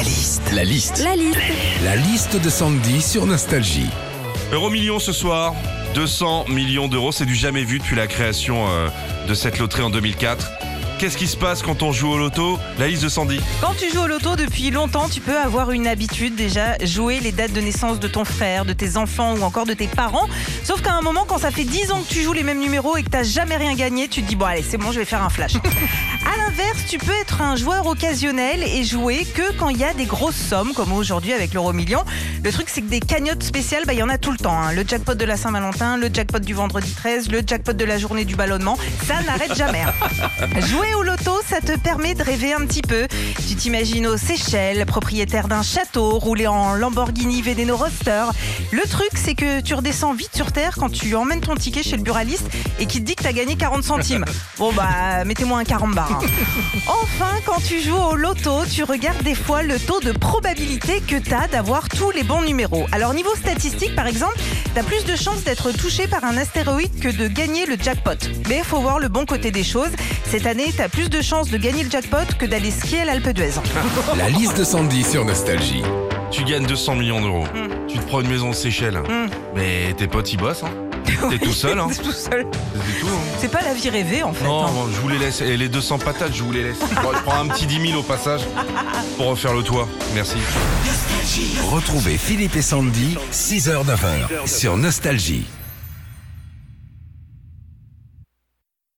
La liste. La liste. La liste. La liste de Sandy sur Nostalgie. Euro million ce soir, 200 millions d'euros, c'est du jamais vu depuis la création euh, de cette loterie en 2004. Qu'est-ce qui se passe quand on joue au loto La liste de Sandy. Quand tu joues au loto depuis longtemps, tu peux avoir une habitude déjà, jouer les dates de naissance de ton frère, de tes enfants ou encore de tes parents. Sauf qu'à un moment, quand ça fait 10 ans que tu joues les mêmes numéros et que t'as jamais rien gagné, tu te dis bon allez c'est bon je vais faire un flash. À l'inverse, tu peux être un joueur occasionnel et jouer que quand il y a des grosses sommes, comme aujourd'hui avec l'euro million. Le truc c'est que des cagnottes spéciales, bah, il y en a tout le temps. hein. Le jackpot de la Saint-Valentin, le jackpot du vendredi 13, le jackpot de la journée du ballonnement, ça n'arrête jamais. hein. Jouer au loto, ça te permet de rêver un petit peu. Tu t'imagines aux Seychelles, propriétaire d'un château, roulé en Lamborghini Veneno Roadster. Le truc, c'est que tu redescends vite sur terre quand tu emmènes ton ticket chez le buraliste et qu'il te dit que t'as gagné 40 centimes. Bon bah, mettez-moi un 40 bar. hein. Enfin, quand tu joues au loto, tu regardes des fois le taux de probabilité que t'as d'avoir tous les bons numéros. Alors niveau statistique, par exemple, t'as plus de chances d'être touché par un astéroïde que de gagner le jackpot. Mais il faut voir le bon côté des choses. Cette année, t'as plus de chances de gagner le jackpot que d'aller skier à l'Alpe d'Huez. La liste de Sandy sur Nostalgie. Tu gagnes 200 millions d'euros. Hmm. Tu te prends une maison aux Seychelles. Mais tes potes ils bossent. Hein. T'es tout seul. Hein. C'est tout seul. C'est tout. hein. C'est pas la vie rêvée en fait. Non, hein. bon, je vous les laisse. Et les 200 patates, je vous les laisse. Bon, je prends un petit 10 000 au passage pour refaire le toit. Merci. Retrouvez Philippe et Sandy, 6h-9h sur Nostalgie.